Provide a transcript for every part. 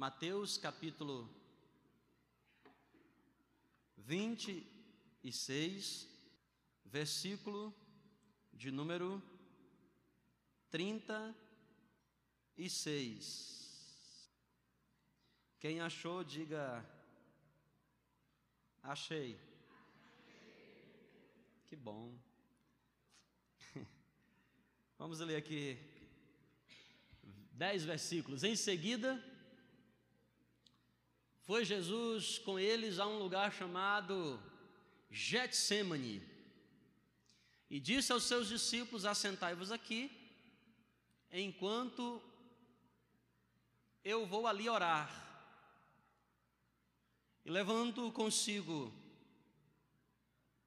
Mateus capítulo 26, versículo de número 36. Quem achou, diga: Achei. Que bom. Vamos ler aqui dez versículos. Em seguida, foi Jesus com eles a um lugar chamado Getsemane e disse aos seus discípulos: Assentai-vos aqui, enquanto eu vou ali orar. E levando consigo,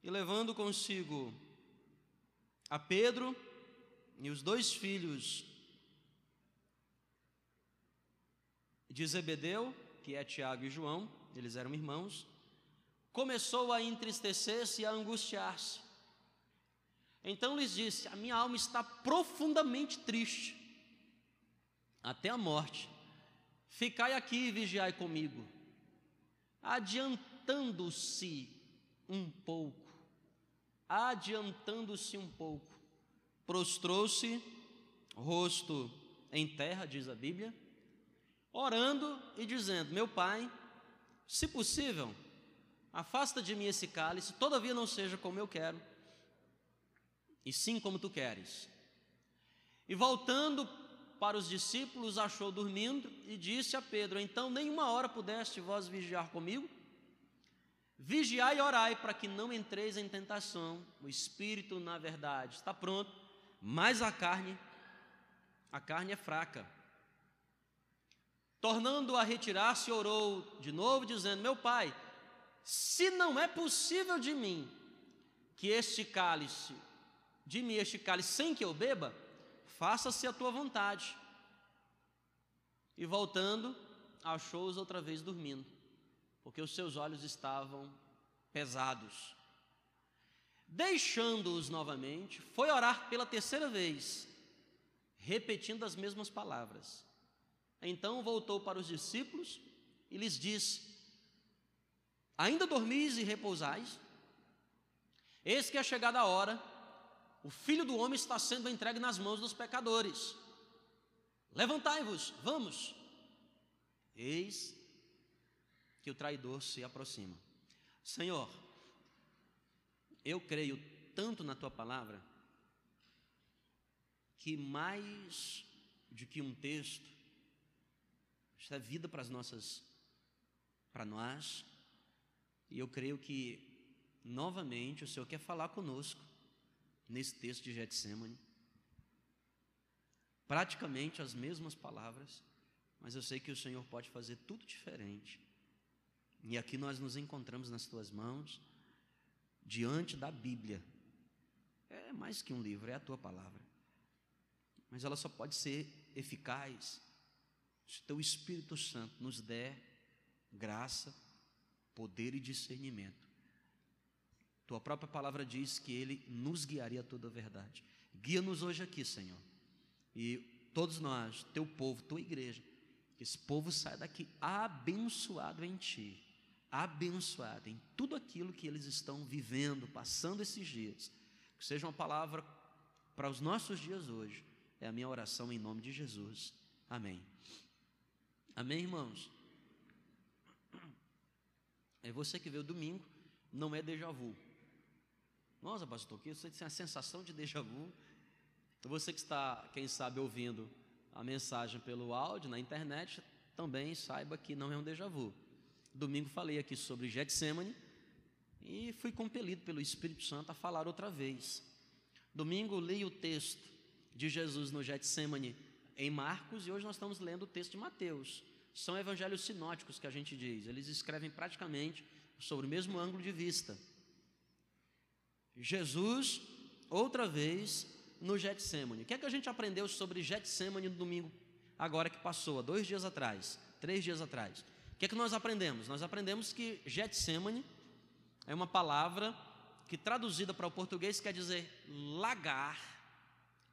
e levando consigo a Pedro e os dois filhos de Zebedeu, que é Tiago e João, eles eram irmãos, começou a entristecer-se e a angustiar-se. Então lhes disse: A minha alma está profundamente triste, até a morte. Ficai aqui e vigiai comigo. Adiantando-se um pouco, adiantando-se um pouco, prostrou-se, rosto em terra, diz a Bíblia, orando e dizendo: Meu pai, se possível, afasta de mim esse cálice, todavia não seja como eu quero, e sim como tu queres. E voltando para os discípulos, achou dormindo e disse a Pedro: Então, nenhuma hora pudeste vós vigiar comigo? Vigiai e orai para que não entreis em tentação. O espírito, na verdade, está pronto, mas a carne, a carne é fraca. Tornando a retirar-se, orou de novo, dizendo: Meu pai, se não é possível de mim que este cálice de mim este cálice sem que eu beba, faça-se a tua vontade. E voltando, achou-os outra vez dormindo, porque os seus olhos estavam pesados. Deixando-os novamente, foi orar pela terceira vez, repetindo as mesmas palavras. Então voltou para os discípulos e lhes disse: Ainda dormis e repousais? Eis que é chegada a hora o filho do homem está sendo entregue nas mãos dos pecadores. Levantai-vos, vamos. Eis que o traidor se aproxima. Senhor, eu creio tanto na tua palavra que mais do que um texto, é vida para as nossas, para nós, e eu creio que novamente o Senhor quer falar conosco nesse texto de Getsemane. Praticamente as mesmas palavras, mas eu sei que o Senhor pode fazer tudo diferente. E aqui nós nos encontramos nas tuas mãos, diante da Bíblia. É mais que um livro, é a tua palavra. Mas ela só pode ser eficaz se o teu Espírito Santo nos der graça, poder e discernimento tua própria palavra diz que Ele nos guiaria a toda a verdade. Guia-nos hoje aqui, Senhor. E todos nós, teu povo, tua igreja, que esse povo saia daqui abençoado em Ti, abençoado em tudo aquilo que eles estão vivendo, passando esses dias. Que seja uma palavra para os nossos dias hoje. É a minha oração em nome de Jesus. Amém. Amém, irmãos? É você que veio domingo, não é déjà vu. Nossa, pastor, que você tem a sensação de déjà vu. Então você que está, quem sabe, ouvindo a mensagem pelo áudio na internet, também saiba que não é um déjà vu. Domingo falei aqui sobre Getsemane e fui compelido pelo Espírito Santo a falar outra vez. Domingo li o texto de Jesus no Getsemane em Marcos e hoje nós estamos lendo o texto de Mateus. São evangelhos sinóticos que a gente diz, eles escrevem praticamente sobre o mesmo ângulo de vista. Jesus, outra vez, no Getsemane. O que é que a gente aprendeu sobre Getsemane no domingo, agora que passou, há dois dias atrás, três dias atrás? O que é que nós aprendemos? Nós aprendemos que Getsemane é uma palavra que traduzida para o português quer dizer lagar,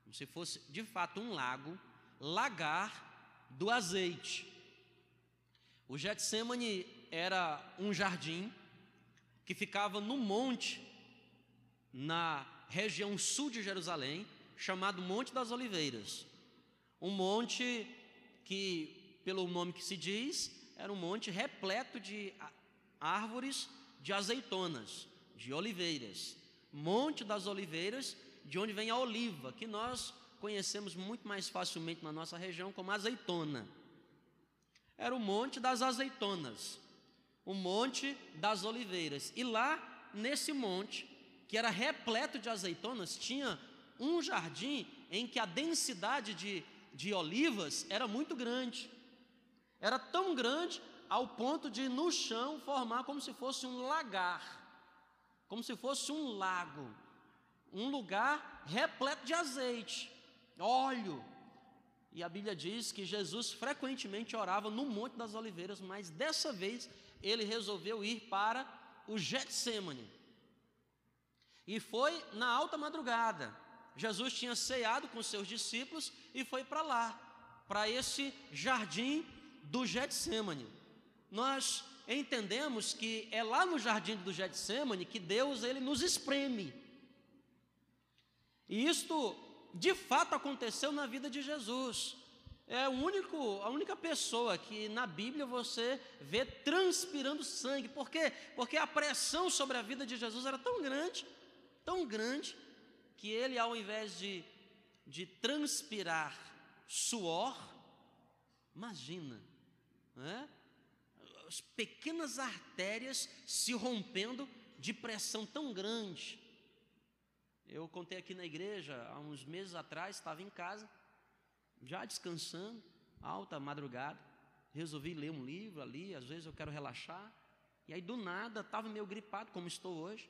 como se fosse de fato um lago, lagar do azeite. O Getsemane era um jardim que ficava no monte, na região sul de Jerusalém, chamado Monte das Oliveiras. Um monte que, pelo nome que se diz, era um monte repleto de árvores de azeitonas, de oliveiras. Monte das Oliveiras, de onde vem a oliva, que nós conhecemos muito mais facilmente na nossa região como azeitona. Era o Monte das Azeitonas, o Monte das Oliveiras. E lá, nesse monte, que era repleto de azeitonas, tinha um jardim em que a densidade de, de olivas era muito grande. Era tão grande ao ponto de no chão formar como se fosse um lagar, como se fosse um lago, um lugar repleto de azeite, óleo. E a Bíblia diz que Jesus frequentemente orava no Monte das Oliveiras, mas dessa vez ele resolveu ir para o Getsemane. E foi na alta madrugada. Jesus tinha ceado com seus discípulos e foi para lá, para esse jardim do Getsemane. Nós entendemos que é lá no jardim do Getsemane que Deus ele nos espreme. E isto de fato aconteceu na vida de Jesus. É o único, a única pessoa que na Bíblia você vê transpirando sangue. Por quê? Porque a pressão sobre a vida de Jesus era tão grande tão grande que ele, ao invés de, de transpirar suor, imagina, né? as pequenas artérias se rompendo de pressão tão grande. Eu contei aqui na igreja, há uns meses atrás, estava em casa, já descansando, alta madrugada, resolvi ler um livro ali, às vezes eu quero relaxar, e aí do nada estava meio gripado, como estou hoje.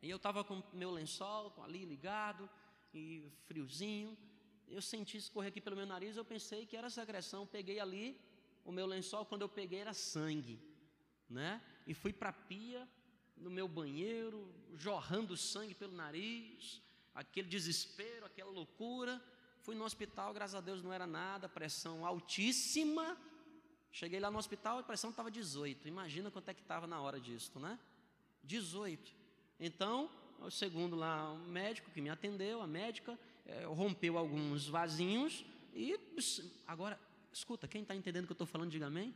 E eu estava com meu lençol ali ligado, e friozinho. Eu senti escorrer aqui pelo meu nariz, eu pensei que era secreção. Peguei ali o meu lençol, quando eu peguei era sangue, né? E fui para a pia, no meu banheiro, jorrando sangue pelo nariz, aquele desespero, aquela loucura. Fui no hospital, graças a Deus não era nada, pressão altíssima. Cheguei lá no hospital, a pressão estava 18. Imagina quanto é que estava na hora disso, né? 18. Então, o segundo lá, o médico que me atendeu, a médica, é, rompeu alguns vasinhos e agora, escuta, quem está entendendo o que eu estou falando, diga amém.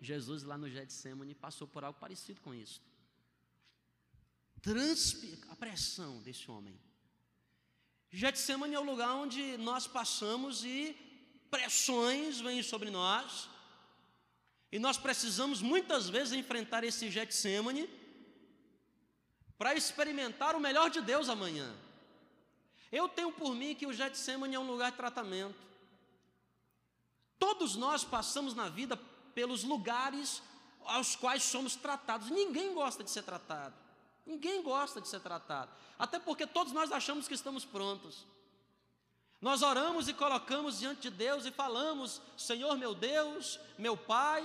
Jesus lá no Getsemane passou por algo parecido com isso. A pressão desse homem. Getsemane é o lugar onde nós passamos e pressões vêm sobre nós. E nós precisamos muitas vezes enfrentar esse Getsemane para experimentar o melhor de Deus amanhã. Eu tenho por mim que o Getsemane é um lugar de tratamento. Todos nós passamos na vida pelos lugares aos quais somos tratados. Ninguém gosta de ser tratado. Ninguém gosta de ser tratado. Até porque todos nós achamos que estamos prontos. Nós oramos e colocamos diante de Deus e falamos: Senhor meu Deus, meu Pai.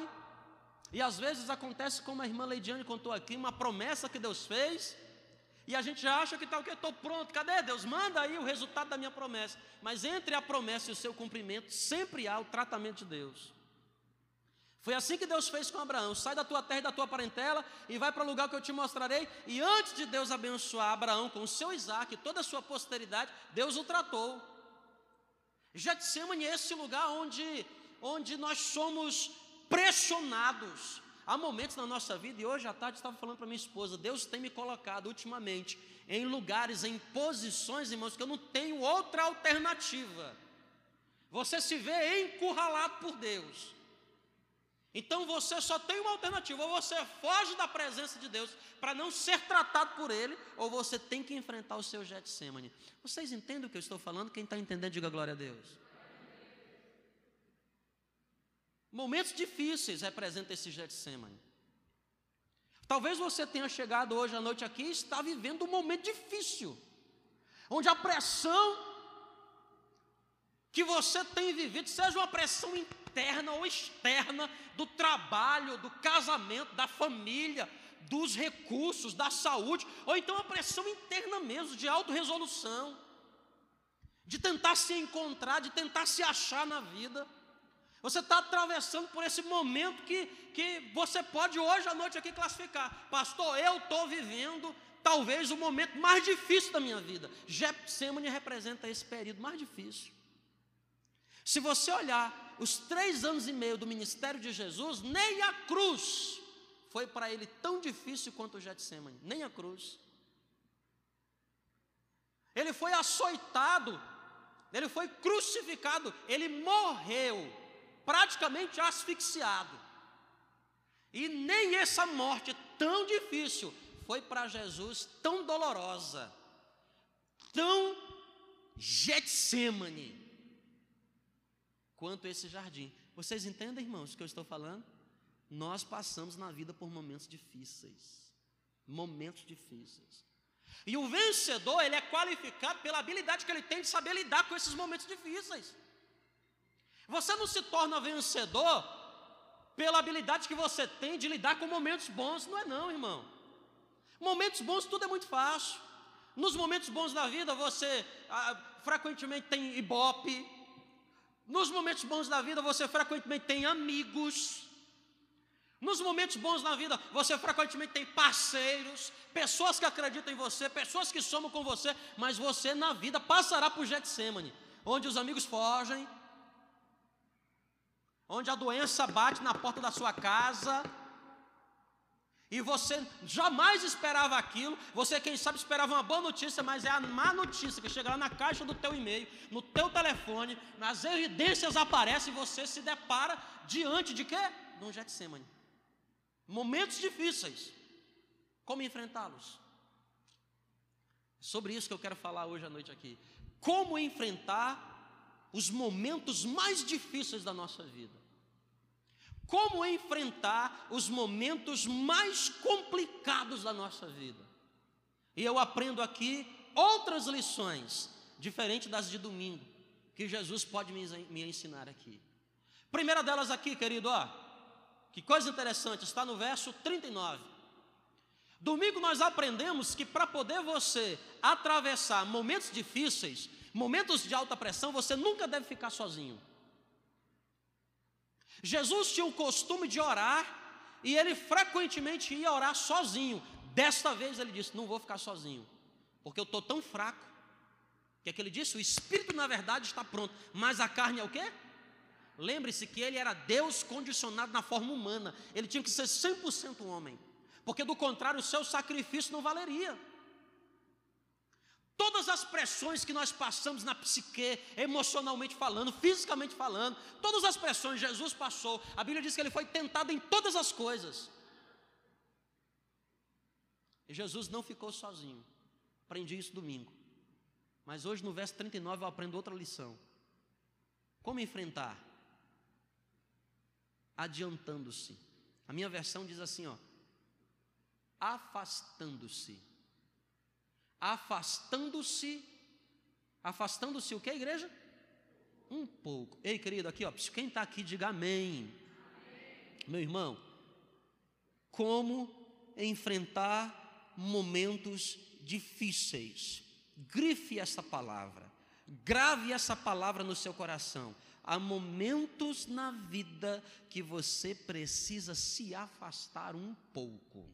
E às vezes acontece como a irmã Leidiane contou aqui, uma promessa que Deus fez, e a gente acha que está o que? Estou pronto, cadê Deus? Manda aí o resultado da minha promessa. Mas entre a promessa e o seu cumprimento, sempre há o tratamento de Deus. Foi assim que Deus fez com Abraão: sai da tua terra e da tua parentela e vai para o lugar que eu te mostrarei. E antes de Deus abençoar Abraão com o seu Isaac e toda a sua posteridade, Deus o tratou. Getsemane é esse lugar onde, onde nós somos pressionados Há momentos na nossa vida, e hoje à tarde estava falando para minha esposa, Deus tem me colocado ultimamente em lugares, em posições, irmãos, que eu não tenho outra alternativa. Você se vê encurralado por Deus. Então você só tem uma alternativa: ou você foge da presença de Deus para não ser tratado por Ele, ou você tem que enfrentar o seu Getsemane. Vocês entendem o que eu estou falando? Quem está entendendo, diga glória a Deus. Momentos difíceis representam esse Getsemane. Talvez você tenha chegado hoje à noite aqui e está vivendo um momento difícil, onde a pressão que você tem vivido, seja uma pressão interna ou externa, do trabalho, do casamento, da família, dos recursos, da saúde, ou então a pressão interna mesmo, de autorresolução, de tentar se encontrar, de tentar se achar na vida. Você está atravessando por esse momento que, que você pode hoje à noite aqui classificar. Pastor, eu estou vivendo talvez o momento mais difícil da minha vida. Getsemane representa esse período mais difícil. Se você olhar os três anos e meio do ministério de Jesus, nem a cruz foi para ele tão difícil quanto o Getsemane, nem a cruz. Ele foi açoitado, ele foi crucificado, ele morreu, praticamente asfixiado. E nem essa morte tão difícil foi para Jesus tão dolorosa, tão Getsemane, quanto esse jardim. Vocês entendem, irmãos, o que eu estou falando? Nós passamos na vida por momentos difíceis. Momentos difíceis. E o vencedor, ele é qualificado pela habilidade que ele tem de saber lidar com esses momentos difíceis. Você não se torna vencedor pela habilidade que você tem de lidar com momentos bons, não é não, irmão. Momentos bons tudo é muito fácil. Nos momentos bons da vida você ah, frequentemente tem ibope. Nos momentos bons da vida você frequentemente tem amigos. Nos momentos bons na vida, você frequentemente tem parceiros, pessoas que acreditam em você, pessoas que somam com você, mas você na vida passará por Getsemane, onde os amigos fogem, onde a doença bate na porta da sua casa, e você jamais esperava aquilo, você quem sabe esperava uma boa notícia, mas é a má notícia que chega lá na caixa do teu e-mail, no teu telefone, nas evidências aparece e você se depara diante de quê? De um Getsemane. Momentos difíceis. Como enfrentá-los? Sobre isso que eu quero falar hoje à noite aqui. Como enfrentar os momentos mais difíceis da nossa vida. Como enfrentar os momentos mais complicados da nossa vida. E eu aprendo aqui outras lições, diferente das de domingo, que Jesus pode me ensinar aqui. Primeira delas aqui, querido, ó, que coisa interessante, está no verso 39. Domingo nós aprendemos que para poder você atravessar momentos difíceis, momentos de alta pressão, você nunca deve ficar sozinho. Jesus tinha o costume de orar e ele frequentemente ia orar sozinho. Desta vez ele disse: Não vou ficar sozinho, porque eu estou tão fraco. Que é que ele disse? O espírito, na verdade, está pronto, mas a carne é o quê? Lembre-se que ele era Deus condicionado na forma humana, ele tinha que ser 100% homem, porque do contrário o seu sacrifício não valeria. Todas as pressões que nós passamos na psique, emocionalmente falando, fisicamente falando, todas as pressões Jesus passou. A Bíblia diz que ele foi tentado em todas as coisas. E Jesus não ficou sozinho. Aprendi isso domingo. Mas hoje no verso 39 eu aprendo outra lição. Como enfrentar? adiantando-se. A minha versão diz assim, ó, afastando-se. Afastando-se. Afastando-se o que, igreja? Um pouco. Ei, querido, aqui, ó, quem está aqui, diga amém. amém. Meu irmão, como enfrentar momentos difíceis. Grife essa palavra. Grave essa palavra no seu coração há momentos na vida que você precisa se afastar um pouco.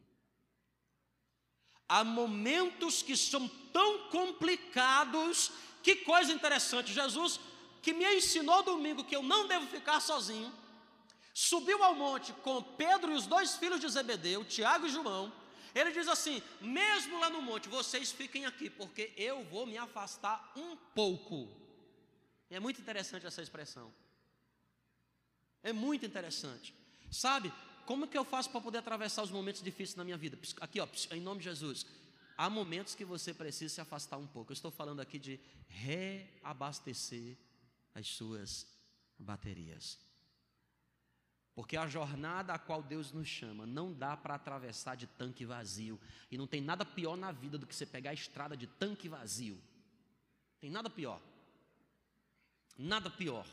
Há momentos que são tão complicados, que coisa interessante, Jesus que me ensinou domingo que eu não devo ficar sozinho, subiu ao monte com Pedro e os dois filhos de Zebedeu, Tiago e João, ele diz assim: mesmo lá no monte, vocês fiquem aqui, porque eu vou me afastar um pouco. É muito interessante essa expressão. É muito interessante. Sabe, como que eu faço para poder atravessar os momentos difíceis na minha vida? Aqui, ó, em nome de Jesus. Há momentos que você precisa se afastar um pouco. Eu estou falando aqui de reabastecer as suas baterias. Porque a jornada a qual Deus nos chama não dá para atravessar de tanque vazio. E não tem nada pior na vida do que você pegar a estrada de tanque vazio. Tem nada pior. Nada pior.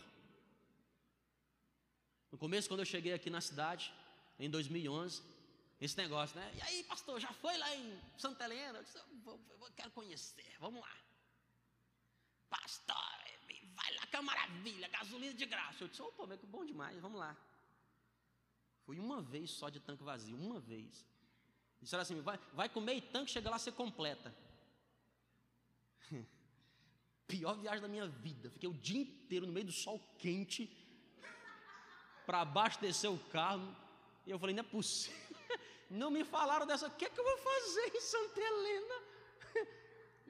No começo, quando eu cheguei aqui na cidade, em 2011, esse negócio, né? E aí, pastor, já foi lá em Santa Helena? Eu, disse, eu, eu quero conhecer, vamos lá. Pastor, vai lá que é maravilha, gasolina de graça. Eu disse, opa, mas que bom demais, vamos lá. Fui uma vez só de tanque vazio, uma vez. Disseram assim: vai, vai com meio tanque, chega lá, você completa. Pior viagem da minha vida. Fiquei o dia inteiro no meio do sol quente para abastecer o carro. E eu falei: não é possível. Não me falaram dessa. O que, é que eu vou fazer em Santa Helena?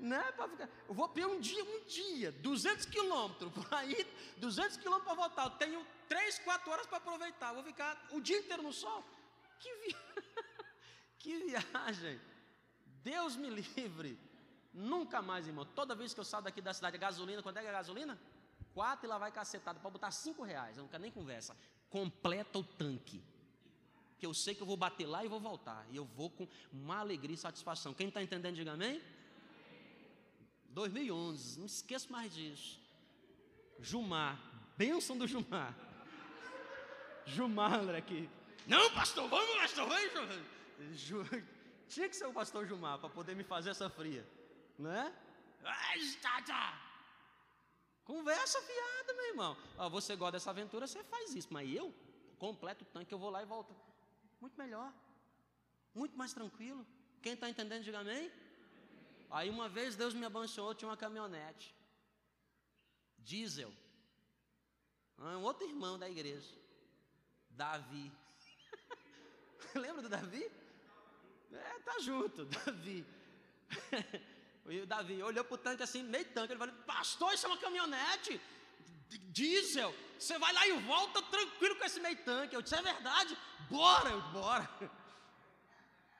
Né? Ficar, eu vou pegar um dia, um dia, 200 quilômetros para ir, 200 quilômetros para voltar. Eu tenho 3, 4 horas para aproveitar. Vou ficar o dia inteiro no sol. Que, vi... que viagem! Deus me livre. Nunca mais, irmão. Toda vez que eu saio daqui da cidade, gasolina, quanto é que é gasolina? Quatro e lá vai cacetada, para botar cinco reais. Eu não quero nem conversa. Completa o tanque. Que eu sei que eu vou bater lá e vou voltar. E eu vou com uma alegria e satisfação. Quem está entendendo, diga amém. 2011, não esqueço mais disso. Jumar, bênção do Jumar. Jumar, André, aqui. Não, pastor, vamos, pastor, vamos. Tinha que ser o pastor Jumar para poder me fazer essa fria né? Conversa fiada, meu irmão. Ah, você gosta dessa aventura, você faz isso, mas eu completo o tanque, eu vou lá e volto. Muito melhor, muito mais tranquilo. Quem está entendendo, diga amém. Aí uma vez Deus me abençoou, tinha uma caminhonete, diesel. Ah, um outro irmão da igreja, Davi. Lembra do Davi? É, tá junto, Davi. E o Davi olhou para o tanque assim, meio tanque. Ele falou: Pastor, isso é uma caminhonete diesel. Você vai lá e volta tranquilo com esse meio tanque. Eu disse: É verdade? Bora, eu, bora.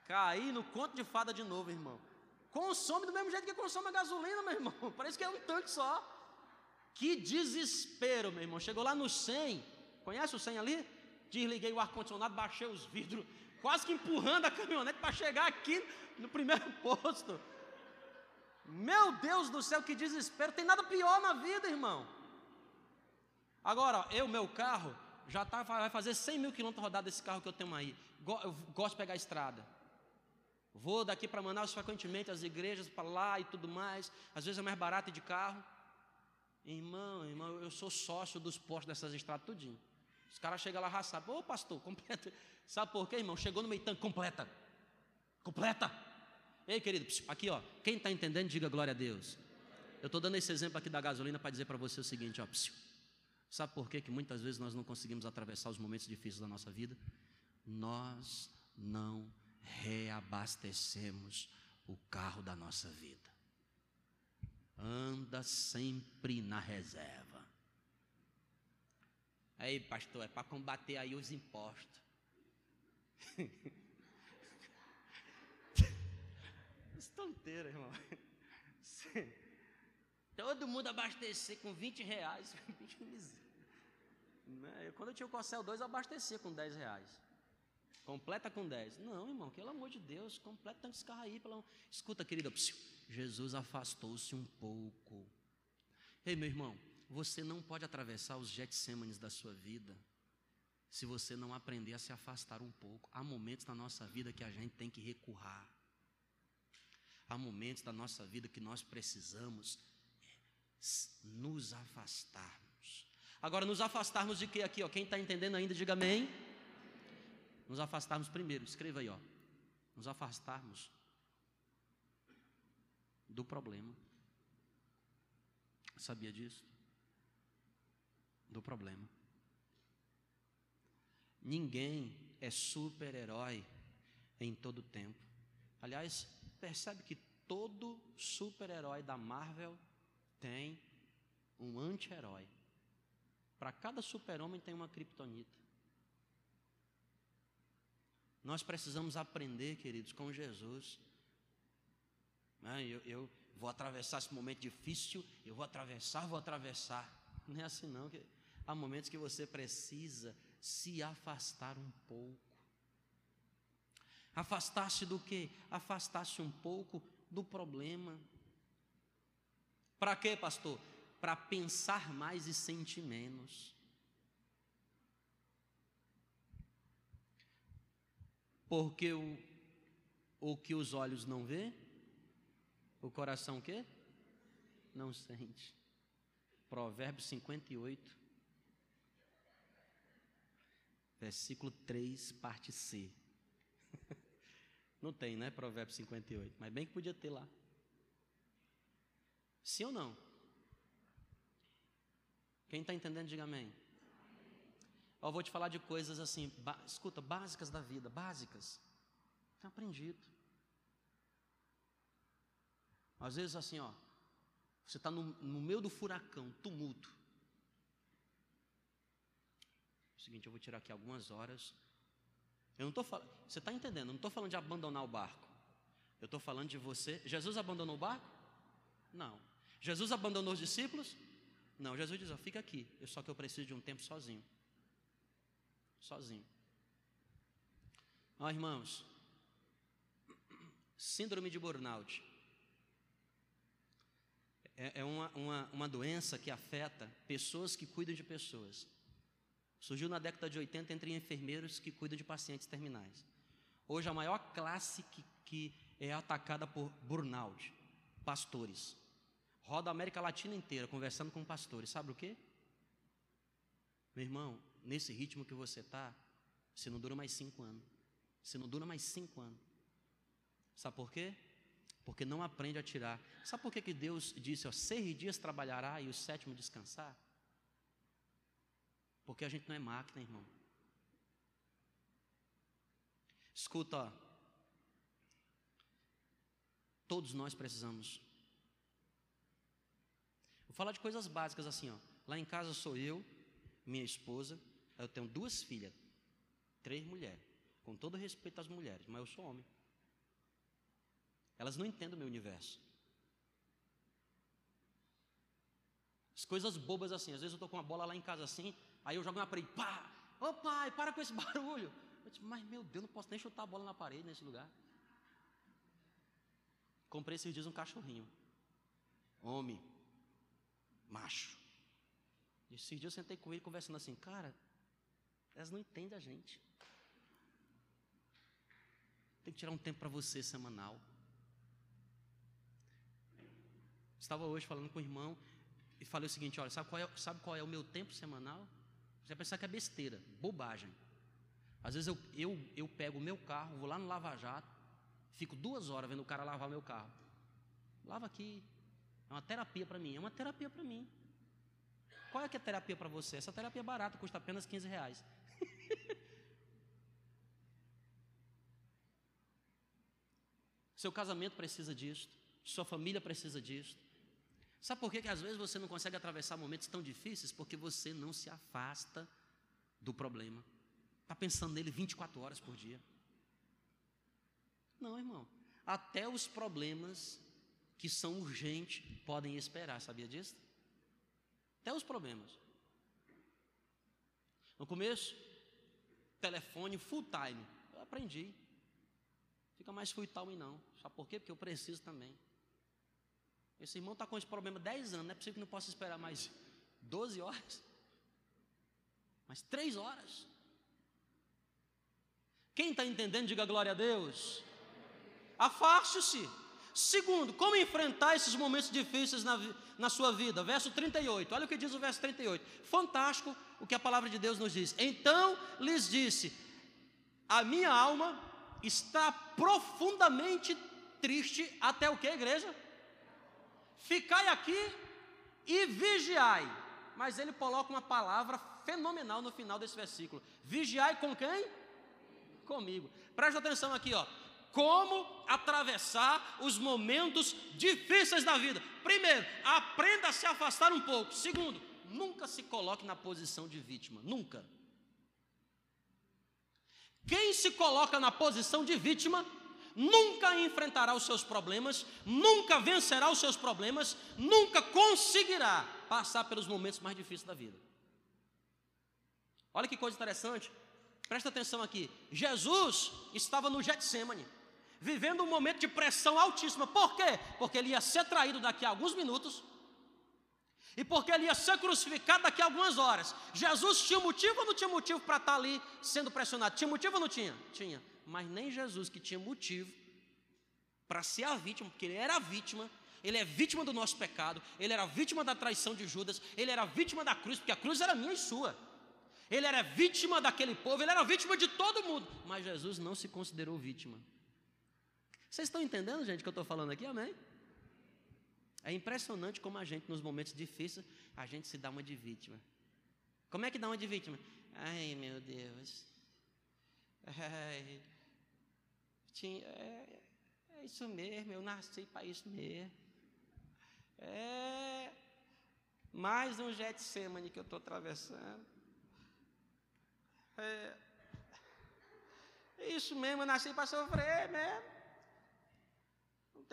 Caí no conto de fada de novo, irmão. Consome do mesmo jeito que consome a gasolina, meu irmão. Parece que é um tanque só. Que desespero, meu irmão. Chegou lá no 100. Conhece o 100 ali? Desliguei o ar-condicionado, baixei os vidros, quase que empurrando a caminhonete para chegar aqui no primeiro posto. Meu Deus do céu, que desespero. Tem nada pior na vida, irmão. Agora, eu, meu carro, já tá, vai fazer 100 mil quilômetros rodado esse carro que eu tenho aí. Eu gosto de pegar a estrada. Vou daqui para Manaus frequentemente, as igrejas para lá e tudo mais. Às vezes é mais barato de carro. Irmão, irmão, eu sou sócio dos postos dessas estradas tudinho. Os caras chegam lá raçar. Ô pastor, completa. Sabe por quê, irmão? Chegou no meio tanque, completa. Completa. Ei, querido, aqui ó, quem está entendendo, diga glória a Deus. Eu estou dando esse exemplo aqui da gasolina para dizer para você o seguinte, ó, sabe por quê que muitas vezes nós não conseguimos atravessar os momentos difíceis da nossa vida? Nós não reabastecemos o carro da nossa vida. Anda sempre na reserva. Aí, pastor, é para combater aí os impostos. tonteira, irmão. Todo mundo abastecer com 20 reais. Né? Quando eu tinha o Corcel 2, eu abastecia com 10 reais. Completa com 10. Não, irmão, pelo amor de Deus, completa esse carro aí. Pelo... Escuta, querida, Jesus afastou-se um pouco. Ei, meu irmão, você não pode atravessar os Getsêmanes da sua vida se você não aprender a se afastar um pouco. Há momentos na nossa vida que a gente tem que recurrar. Há momentos da nossa vida que nós precisamos nos afastarmos. Agora, nos afastarmos de quê aqui? Ó, quem está entendendo ainda, diga amém. Nos afastarmos primeiro, escreva aí, ó. Nos afastarmos do problema. Sabia disso? Do problema. Ninguém é super-herói em todo tempo. Aliás, percebe que todo super-herói da Marvel tem um anti-herói. Para cada super-homem tem uma criptonita. Nós precisamos aprender, queridos, com Jesus. Né, eu, eu, vou atravessar esse momento difícil, eu vou atravessar, vou atravessar. Não é assim não. Há momentos que você precisa se afastar um pouco. Afastar-se do que? Afastar-se um pouco do problema. Para quê, pastor? Para pensar mais e sentir menos. Porque o, o que os olhos não vê, o coração o quê? Não sente. Provérbios 58, versículo 3, parte C. Não tem, né? Provérbios 58, mas bem que podia ter lá. Sim ou não? Quem está entendendo, diga amém. Eu vou te falar de coisas assim, escuta, básicas da vida, básicas. Tenho aprendido. Às vezes assim, ó, você está no, no meio do furacão, tumulto. É o seguinte, eu vou tirar aqui algumas horas. Eu não estou falando, você está entendendo? Eu não estou falando de abandonar o barco. Eu estou falando de você. Jesus abandonou o barco? Não. Jesus abandonou os discípulos? Não. Jesus diz: ó, fica aqui. Só que eu preciso de um tempo sozinho. Sozinho. Ó, irmãos, síndrome de burnout é, é uma, uma, uma doença que afeta pessoas que cuidam de pessoas. Surgiu na década de 80 entre enfermeiros que cuidam de pacientes terminais. Hoje, a maior classe que, que é atacada por burnout, pastores. Roda a América Latina inteira conversando com pastores. Sabe o que? Meu irmão, nesse ritmo que você está, você não dura mais cinco anos. Você não dura mais cinco anos. Sabe por quê? porque não aprende a tirar. Sabe por que, que Deus disse, ó, seis dias trabalhará e o sétimo descansar? Porque a gente não é máquina, irmão. Escuta, ó, todos nós precisamos. Vou falar de coisas básicas assim, ó. Lá em casa sou eu, minha esposa, eu tenho duas filhas, três mulheres. Com todo respeito às mulheres, mas eu sou homem. Elas não entendem o meu universo. As coisas bobas assim, às vezes eu estou com uma bola lá em casa assim, aí eu jogo uma parede, pá! Ô oh, pai, para com esse barulho! Eu disse, mas meu Deus, não posso nem chutar a bola na parede nesse lugar. Comprei esses dias um cachorrinho. Homem. Macho. E esses dias eu sentei com ele conversando assim, cara, elas não entendem a gente. Tem que tirar um tempo para você semanal. Estava hoje falando com o irmão e falei o seguinte: olha, sabe qual é, sabe qual é o meu tempo semanal? Você vai pensar que é besteira, bobagem. Às vezes eu, eu, eu pego o meu carro, vou lá no Lava Jato, fico duas horas vendo o cara lavar meu carro. Lava aqui. É uma terapia para mim, é uma terapia para mim. Qual é que é a terapia para você? Essa terapia é barata, custa apenas 15 reais. Seu casamento precisa disso, sua família precisa disso. Sabe por que, que às vezes você não consegue atravessar momentos tão difíceis? Porque você não se afasta do problema. Está pensando nele 24 horas por dia. Não, irmão. Até os problemas que são urgentes podem esperar, sabia disso? Até os problemas. No começo, telefone full time. Eu aprendi. Fica mais full time não. Sabe por quê? Porque eu preciso também. Esse irmão está com esse problema 10 anos, não é possível que não possa esperar mais 12 horas, mais 3 horas. Quem está entendendo, diga glória a Deus. Afaste-se. Segundo, como enfrentar esses momentos difíceis na, na sua vida? Verso 38, olha o que diz o verso 38. Fantástico o que a palavra de Deus nos diz. Então lhes disse: A minha alma está profundamente triste até o que, igreja? Ficai aqui e vigiai. Mas ele coloca uma palavra fenomenal no final desse versículo. Vigiai com quem? Comigo. Preste atenção aqui, ó. Como atravessar os momentos difíceis da vida. Primeiro, aprenda a se afastar um pouco. Segundo, nunca se coloque na posição de vítima. Nunca. Quem se coloca na posição de vítima nunca enfrentará os seus problemas, nunca vencerá os seus problemas, nunca conseguirá passar pelos momentos mais difíceis da vida. Olha que coisa interessante, presta atenção aqui. Jesus estava no Getsemane, vivendo um momento de pressão altíssima. Por quê? Porque ele ia ser traído daqui a alguns minutos. E porque ele ia ser crucificado daqui a algumas horas. Jesus tinha motivo ou não tinha motivo para estar ali sendo pressionado? Tinha motivo ou não tinha? Tinha mas nem Jesus, que tinha motivo para ser a vítima, porque ele era a vítima, ele é vítima do nosso pecado, ele era vítima da traição de Judas, ele era vítima da cruz, porque a cruz era minha e sua. Ele era vítima daquele povo, ele era vítima de todo mundo, mas Jesus não se considerou vítima. Vocês estão entendendo, gente, o que eu estou falando aqui? Amém? É impressionante como a gente, nos momentos difíceis, a gente se dá uma de vítima. Como é que dá uma de vítima? Ai, meu Deus. Ai, tinha, é, é isso mesmo, eu nasci para isso mesmo. É mais um Getsemane que eu estou atravessando. É, isso mesmo, eu nasci para sofrer mesmo.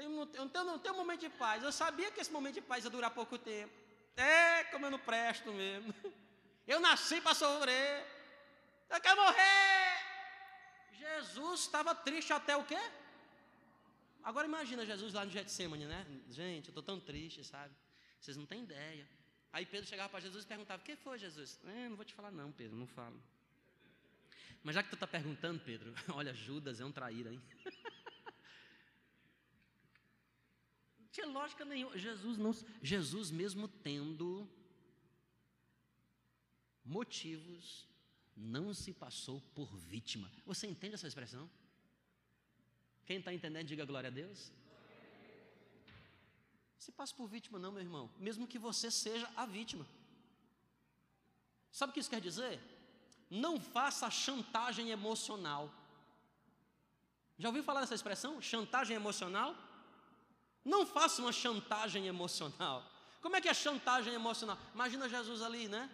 Não tem, não, tem, não tem um momento de paz. Eu sabia que esse momento de paz ia durar pouco tempo. É como eu não presto mesmo. Eu nasci para sofrer. Eu quero morrer. Jesus estava triste até o quê? Agora imagina Jesus lá no Getsemane, né? Gente, eu estou tão triste, sabe? Vocês não têm ideia. Aí Pedro chegava para Jesus e perguntava: O que foi, Jesus? É, não vou te falar, não, Pedro, não falo. Mas já que tu está perguntando, Pedro, olha, Judas é um traíra, hein? Não tinha lógica nenhuma. Jesus, não, Jesus mesmo tendo motivos, não se passou por vítima. Você entende essa expressão? Quem está entendendo, diga glória a Deus. Se passa por vítima, não, meu irmão. Mesmo que você seja a vítima. Sabe o que isso quer dizer? Não faça chantagem emocional. Já ouviu falar dessa expressão? Chantagem emocional? Não faça uma chantagem emocional. Como é que é chantagem emocional? Imagina Jesus ali, né?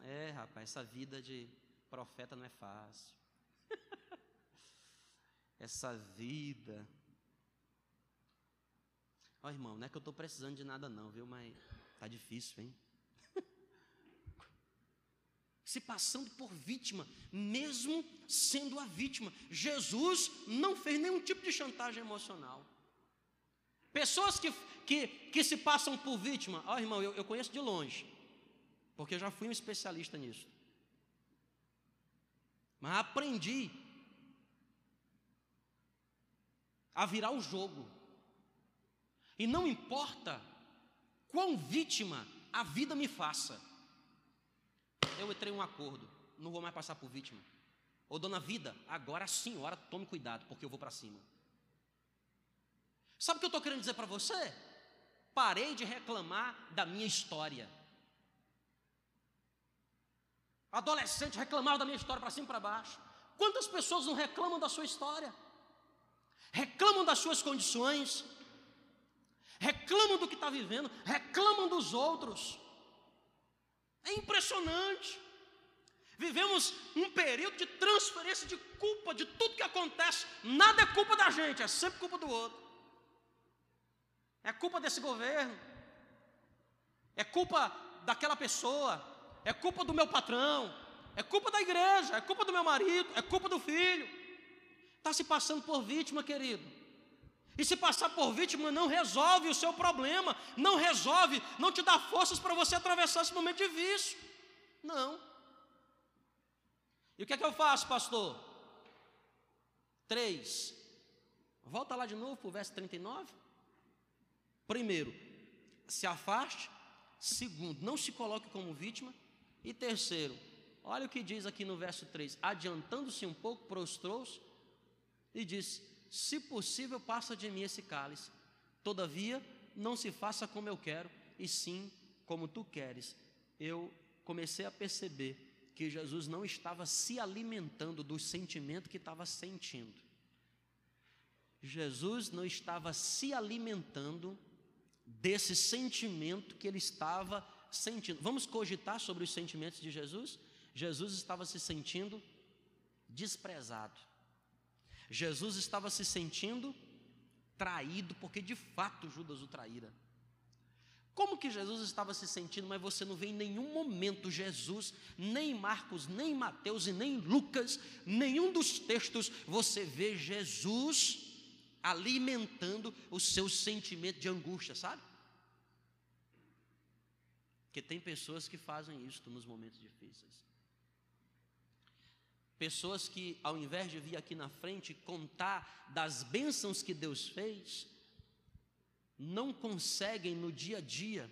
É, rapaz, essa vida de profeta não é fácil. essa vida. Ó, oh, irmão, não é que eu estou precisando de nada, não, viu? Mas tá difícil, hein? Se passando por vítima, mesmo sendo a vítima. Jesus não fez nenhum tipo de chantagem emocional. Pessoas que, que, que se passam por vítima, ó oh, irmão, eu, eu conheço de longe porque eu já fui um especialista nisso. Mas aprendi a virar o jogo. E não importa quão vítima a vida me faça. Eu entrei em um acordo, não vou mais passar por vítima. Ô dona vida, agora a senhora tome cuidado, porque eu vou para cima. Sabe o que eu estou querendo dizer para você? Parei de reclamar da minha história. Adolescente reclamava da minha história para cima e para baixo. Quantas pessoas não reclamam da sua história? Reclamam das suas condições, reclamam do que está vivendo, reclamam dos outros. É impressionante. Vivemos um período de transferência de culpa de tudo que acontece. Nada é culpa da gente, é sempre culpa do outro. É culpa desse governo, é culpa daquela pessoa, é culpa do meu patrão, é culpa da igreja, é culpa do meu marido, é culpa do filho. Está se passando por vítima, querido. E se passar por vítima não resolve o seu problema, não resolve, não te dá forças para você atravessar esse momento de vício. Não. E o que é que eu faço, pastor? Três. Volta lá de novo para o verso 39. Primeiro, se afaste. Segundo, não se coloque como vítima. E terceiro, olha o que diz aqui no verso 3: adiantando-se um pouco, prostrou-se e disse: Se possível, passa de mim esse cálice. Todavia, não se faça como eu quero, e sim como tu queres. Eu comecei a perceber que Jesus não estava se alimentando do sentimento que estava sentindo. Jesus não estava se alimentando desse sentimento que ele estava sentindo. Vamos cogitar sobre os sentimentos de Jesus? Jesus estava se sentindo desprezado. Jesus estava se sentindo traído, porque de fato Judas o traíra. Como que Jesus estava se sentindo, mas você não vê em nenhum momento Jesus, nem Marcos, nem Mateus e nem Lucas, nenhum dos textos você vê Jesus alimentando o seu sentimento de angústia, sabe? Porque tem pessoas que fazem isso nos momentos difíceis. Pessoas que, ao invés de vir aqui na frente contar das bênçãos que Deus fez, não conseguem no dia a dia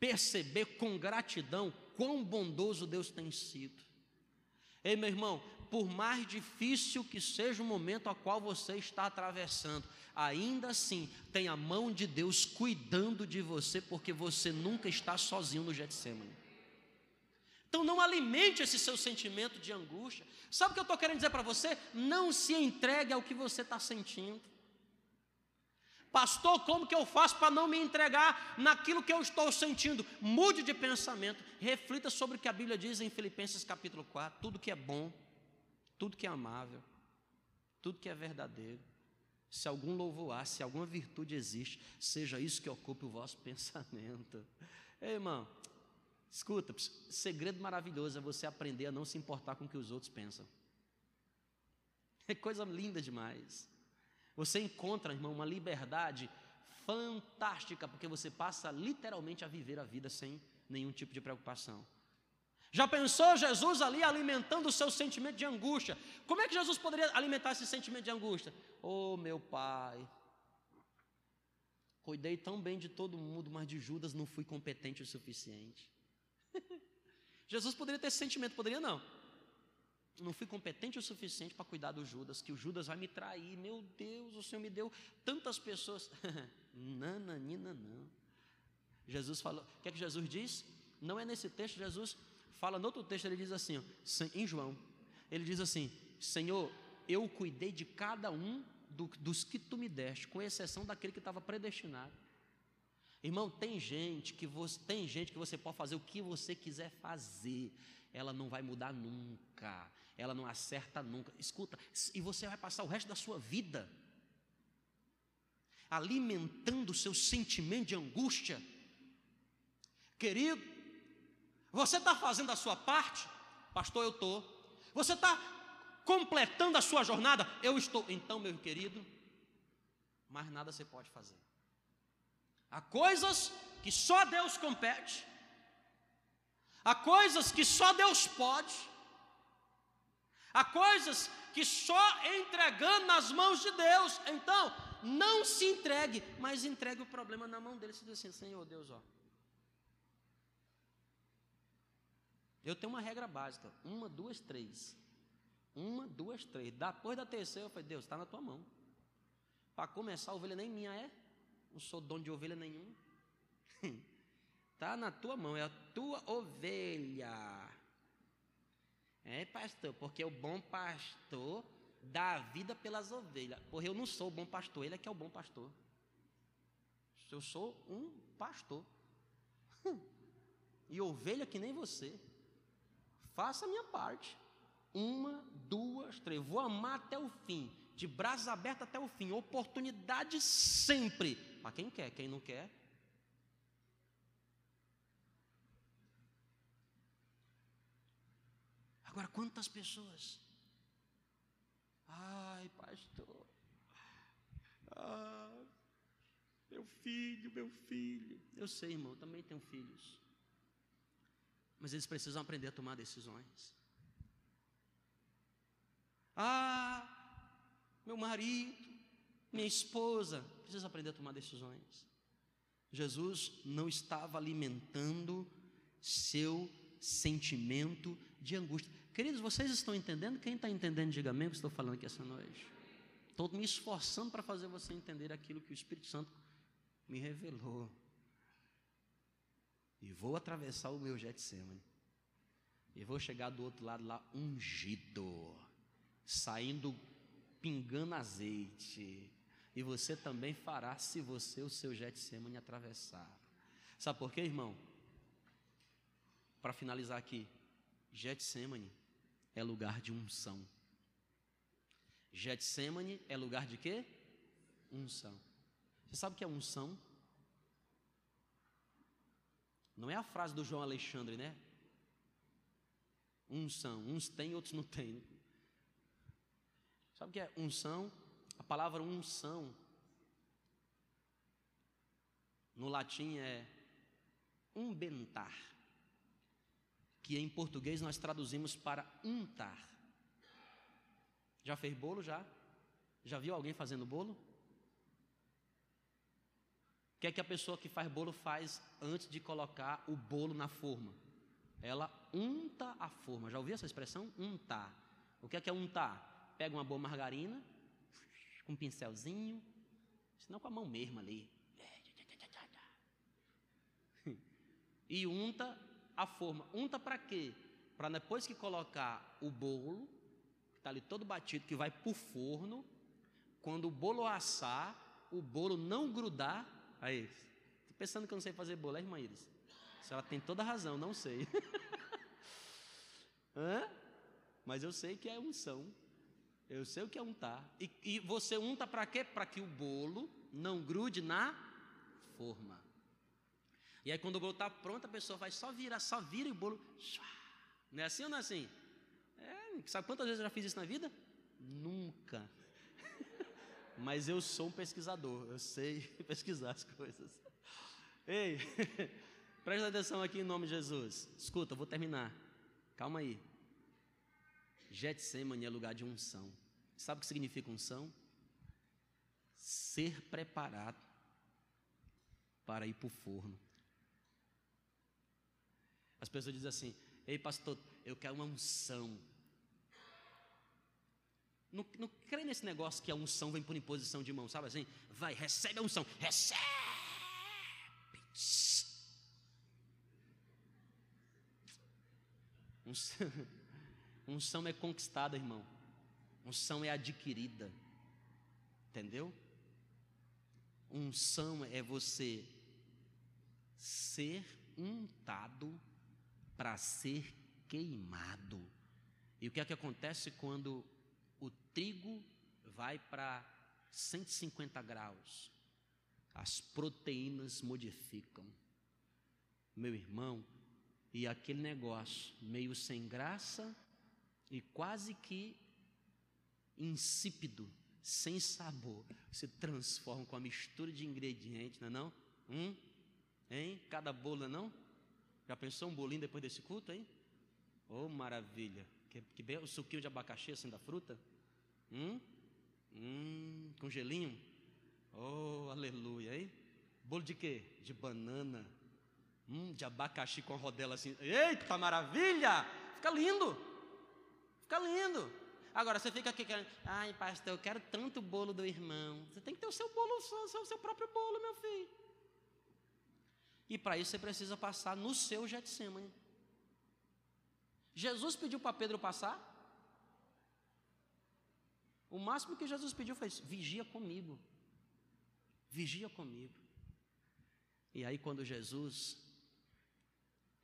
perceber com gratidão quão bondoso Deus tem sido. Ei, meu irmão, por mais difícil que seja o momento a qual você está atravessando, ainda assim tem a mão de Deus cuidando de você, porque você nunca está sozinho no Getsemane. Então não alimente esse seu sentimento de angústia. Sabe o que eu estou querendo dizer para você? Não se entregue ao que você está sentindo. Pastor, como que eu faço para não me entregar naquilo que eu estou sentindo? Mude de pensamento, reflita sobre o que a Bíblia diz em Filipenses capítulo 4: tudo que é bom, tudo que é amável, tudo que é verdadeiro. Se algum louvor há, se alguma virtude existe, seja isso que ocupe o vosso pensamento. Ei, irmão, escuta, segredo maravilhoso é você aprender a não se importar com o que os outros pensam. É coisa linda demais. Você encontra, irmão, uma liberdade fantástica, porque você passa literalmente a viver a vida sem nenhum tipo de preocupação. Já pensou Jesus ali alimentando o seu sentimento de angústia? Como é que Jesus poderia alimentar esse sentimento de angústia? Oh, meu pai, cuidei tão bem de todo mundo, mas de Judas não fui competente o suficiente. Jesus poderia ter esse sentimento, poderia não não fui competente o suficiente para cuidar do Judas, que o Judas vai me trair. Meu Deus, o Senhor me deu tantas pessoas. Nananina, não. Jesus falou, o que é que Jesus diz? Não é nesse texto, Jesus fala no outro texto, ele diz assim, em João, ele diz assim: Senhor, eu cuidei de cada um do, dos que tu me deste, com exceção daquele que estava predestinado. Irmão, tem gente que você tem gente que você pode fazer o que você quiser fazer, ela não vai mudar nunca ela não acerta nunca. Escuta, e você vai passar o resto da sua vida alimentando o seu sentimento de angústia. Querido, você está fazendo a sua parte? Pastor, eu estou. Você está completando a sua jornada? Eu estou. Então, meu querido, mais nada você pode fazer. Há coisas que só Deus compete, há coisas que só Deus pode, Há coisas que só entregando nas mãos de Deus. Então, não se entregue, mas entregue o problema na mão dele. Você diz assim: Senhor Deus, ó. Eu tenho uma regra básica: uma, duas, três. Uma, duas, três. Depois da terceira, eu falei: Deus, está na tua mão. Para começar, a ovelha nem minha é. Não sou dono de ovelha nenhuma. Está na tua mão, é a tua ovelha. É, pastor, porque o bom pastor dá a vida pelas ovelhas. Porque eu não sou o bom pastor, ele é que é o bom pastor. Eu sou um pastor. E ovelha que nem você. Faça a minha parte. Uma, duas, três. Vou amar até o fim. De braços abertos até o fim. Oportunidade sempre. Para quem quer, quem não quer, Agora, quantas pessoas? Ai, pastor. Ah, meu filho, meu filho. Eu sei, irmão, eu também tenho filhos. Mas eles precisam aprender a tomar decisões. Ah, meu marido, minha esposa, precisa aprender a tomar decisões. Jesus não estava alimentando seu sentimento de angústia. Queridos, vocês estão entendendo? Quem está entendendo, diga amém, que estou falando aqui essa noite. Estou me esforçando para fazer você entender aquilo que o Espírito Santo me revelou. E vou atravessar o meu Getsemane. E vou chegar do outro lado lá ungido, saindo pingando azeite. E você também fará se você o seu Getsemane atravessar. Sabe por quê, irmão? Para finalizar aqui, Getsemane é lugar de unção. Getsemane é lugar de quê? Unção. Você sabe o que é unção? Não é a frase do João Alexandre, né? Unção. Uns têm, outros não têm. Sabe o que é unção? A palavra unção no latim é umbentar que em português nós traduzimos para untar. Já fez bolo já? Já viu alguém fazendo bolo? Que é que a pessoa que faz bolo faz antes de colocar o bolo na forma? Ela unta a forma. Já ouviu essa expressão? Untar. O que é que é untar? Pega uma boa margarina, com um pincelzinho, senão com a mão mesmo ali. E unta a forma. Unta para quê? Para depois que colocar o bolo, que está ali todo batido, que vai para o forno, quando o bolo assar, o bolo não grudar. Aí, estou pensando que eu não sei fazer bolo, é, irmã Iris? ela tem toda a razão, não sei. Hã? Mas eu sei que é unção. Eu sei o que é untar. E, e você unta para quê? Para que o bolo não grude na forma. E aí quando o bolo está pronto, a pessoa vai só virar, só vira e o bolo. Não é assim ou não é assim? É, sabe quantas vezes eu já fiz isso na vida? Nunca. Mas eu sou um pesquisador, eu sei pesquisar as coisas. Ei, presta atenção aqui em nome de Jesus. Escuta, eu vou terminar. Calma aí. Getsemane é lugar de unção. Sabe o que significa unção? Ser preparado para ir para o forno. As pessoas dizem assim: Ei, pastor, eu quero uma unção. Não, não crê nesse negócio que a unção vem por imposição de mão, sabe assim? Vai, recebe a unção, recebe. Unção, unção é conquistada, irmão. Unção é adquirida. Entendeu? Unção é você ser untado para ser queimado. E o que é que acontece quando trigo vai para 150 graus? As proteínas modificam. Meu irmão, e aquele negócio meio sem graça e quase que insípido, sem sabor, se transforma com a mistura de ingredientes, não é não? Hum? Hein? Cada bolo, não é? Já pensou um bolinho depois desse culto, hein? Oh, maravilha. Que, que bem, o suquinho de abacaxi assim da fruta? Hum? Hum, com gelinho? Oh, aleluia, hein? Bolo de quê? De banana. Hum, de abacaxi com rodela assim. Eita, maravilha! Fica lindo. Fica lindo. Agora você fica aqui querendo, ai, pastor, eu quero tanto bolo do irmão. Você tem que ter o seu bolo, o seu, seu próprio bolo, meu filho. E para isso você precisa passar no seu Getsemane. Jesus pediu para Pedro passar. O máximo que Jesus pediu foi: vigia comigo. Vigia comigo. E aí, quando Jesus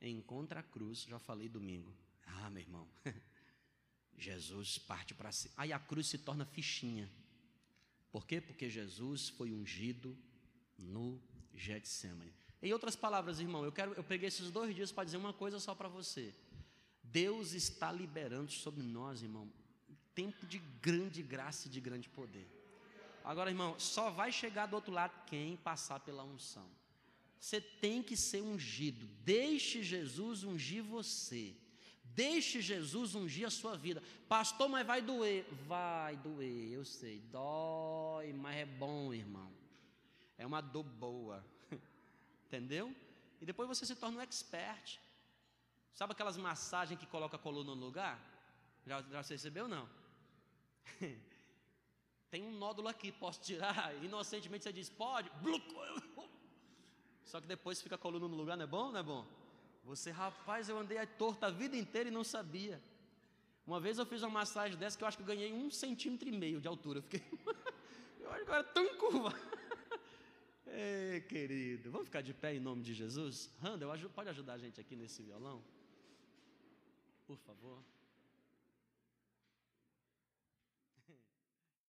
encontra a cruz, já falei domingo. Ah, meu irmão, Jesus parte para si. Aí a cruz se torna fichinha. Por quê? Porque Jesus foi ungido no Getsemane. Em outras palavras, irmão, eu quero, eu peguei esses dois dias para dizer uma coisa só para você. Deus está liberando sobre nós, irmão, tempo de grande graça e de grande poder. Agora, irmão, só vai chegar do outro lado quem passar pela unção. Você tem que ser ungido. Deixe Jesus ungir você. Deixe Jesus ungir a sua vida. Pastor, mas vai doer. Vai doer, eu sei. Dói, mas é bom, irmão. É uma dor boa. Entendeu? E depois você se torna um expert. Sabe aquelas massagens que coloca a coluna no lugar? Já, já recebeu não? Tem um nódulo aqui, posso tirar? Inocentemente você diz, pode. Só que depois fica a coluna no lugar, não é bom? Não é bom? Você, rapaz, eu andei torta a vida inteira e não sabia. Uma vez eu fiz uma massagem dessa que eu acho que eu ganhei um centímetro e meio de altura. Eu fiquei. eu acho que era tão curva. Ei, querido, vamos ficar de pé em nome de Jesus? Randall, pode ajudar a gente aqui nesse violão? Por favor.